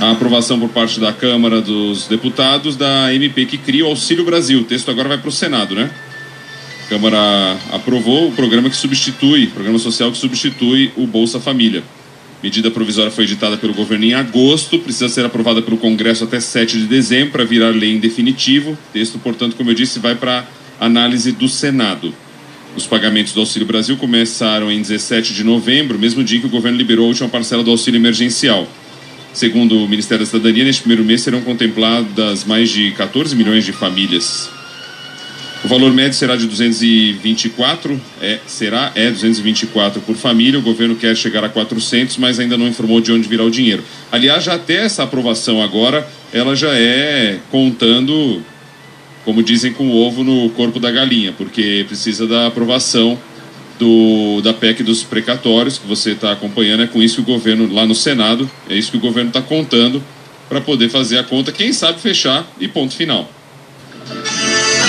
a aprovação por parte da Câmara dos Deputados da MP que cria o Auxílio Brasil. O texto agora vai para o Senado, né? A Câmara aprovou o programa que substitui, programa social que substitui o Bolsa Família. Medida provisória foi editada pelo governo em agosto, precisa ser aprovada pelo Congresso até 7 de dezembro para virar lei em definitivo. O texto, portanto, como eu disse, vai para análise do Senado. Os pagamentos do Auxílio Brasil começaram em 17 de novembro, mesmo dia que o governo liberou a última parcela do auxílio emergencial. Segundo o Ministério da Cidadania, neste primeiro mês serão contempladas mais de 14 milhões de famílias. O valor médio será de 224, é, será, é 224 por família. O governo quer chegar a 400, mas ainda não informou de onde virá o dinheiro. Aliás, já até essa aprovação agora, ela já é contando, como dizem, com o ovo no corpo da galinha, porque precisa da aprovação do, da PEC dos precatórios, que você está acompanhando. É com isso que o governo, lá no Senado, é isso que o governo está contando para poder fazer a conta, quem sabe fechar e ponto final.